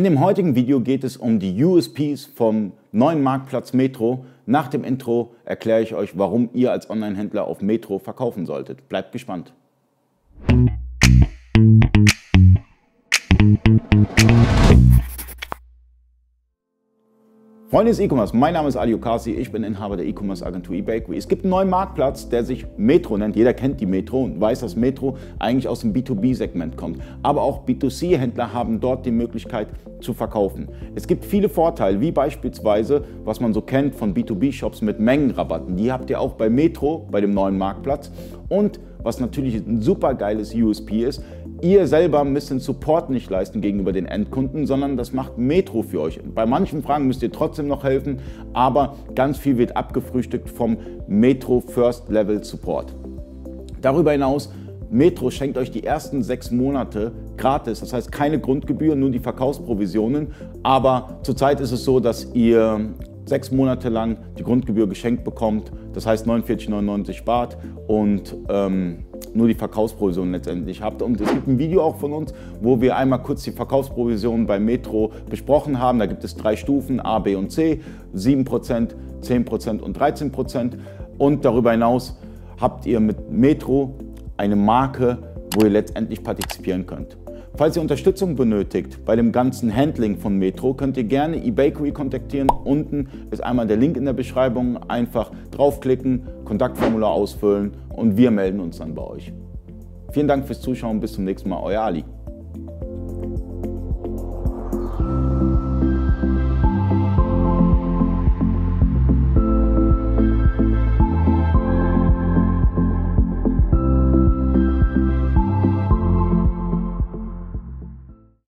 In dem heutigen Video geht es um die USPs vom neuen Marktplatz Metro. Nach dem Intro erkläre ich euch, warum ihr als Online-Händler auf Metro verkaufen solltet. Bleibt gespannt. Freunde des E-Commerce, mein Name ist Ali Okasi, ich bin Inhaber der E-Commerce Agentur eBakery. Es gibt einen neuen Marktplatz, der sich Metro nennt. Jeder kennt die Metro und weiß, dass Metro eigentlich aus dem B2B-Segment kommt. Aber auch B2C-Händler haben dort die Möglichkeit zu verkaufen. Es gibt viele Vorteile, wie beispielsweise, was man so kennt von B2B-Shops mit Mengenrabatten. Die habt ihr auch bei Metro, bei dem neuen Marktplatz. Und was natürlich ein super geiles USP ist, Ihr selber müsst den Support nicht leisten gegenüber den Endkunden, sondern das macht Metro für euch. Bei manchen Fragen müsst ihr trotzdem noch helfen, aber ganz viel wird abgefrühstückt vom Metro First Level Support. Darüber hinaus Metro schenkt euch die ersten sechs Monate gratis, das heißt keine Grundgebühr, nur die Verkaufsprovisionen. Aber zurzeit ist es so, dass ihr sechs Monate lang die Grundgebühr geschenkt bekommt, das heißt 49,99 spart und ähm, nur die Verkaufsprovision letztendlich habt. Und es gibt ein Video auch von uns, wo wir einmal kurz die Verkaufsprovision bei Metro besprochen haben. Da gibt es drei Stufen, A, B und C, 7%, 10% und 13%. Und darüber hinaus habt ihr mit Metro eine Marke, wo ihr letztendlich partizipieren könnt. Falls ihr Unterstützung benötigt bei dem ganzen Handling von Metro, könnt ihr gerne eBakery kontaktieren. Unten ist einmal der Link in der Beschreibung. Einfach draufklicken, Kontaktformular ausfüllen und wir melden uns dann bei euch. Vielen Dank fürs Zuschauen. Bis zum nächsten Mal. Euer Ali.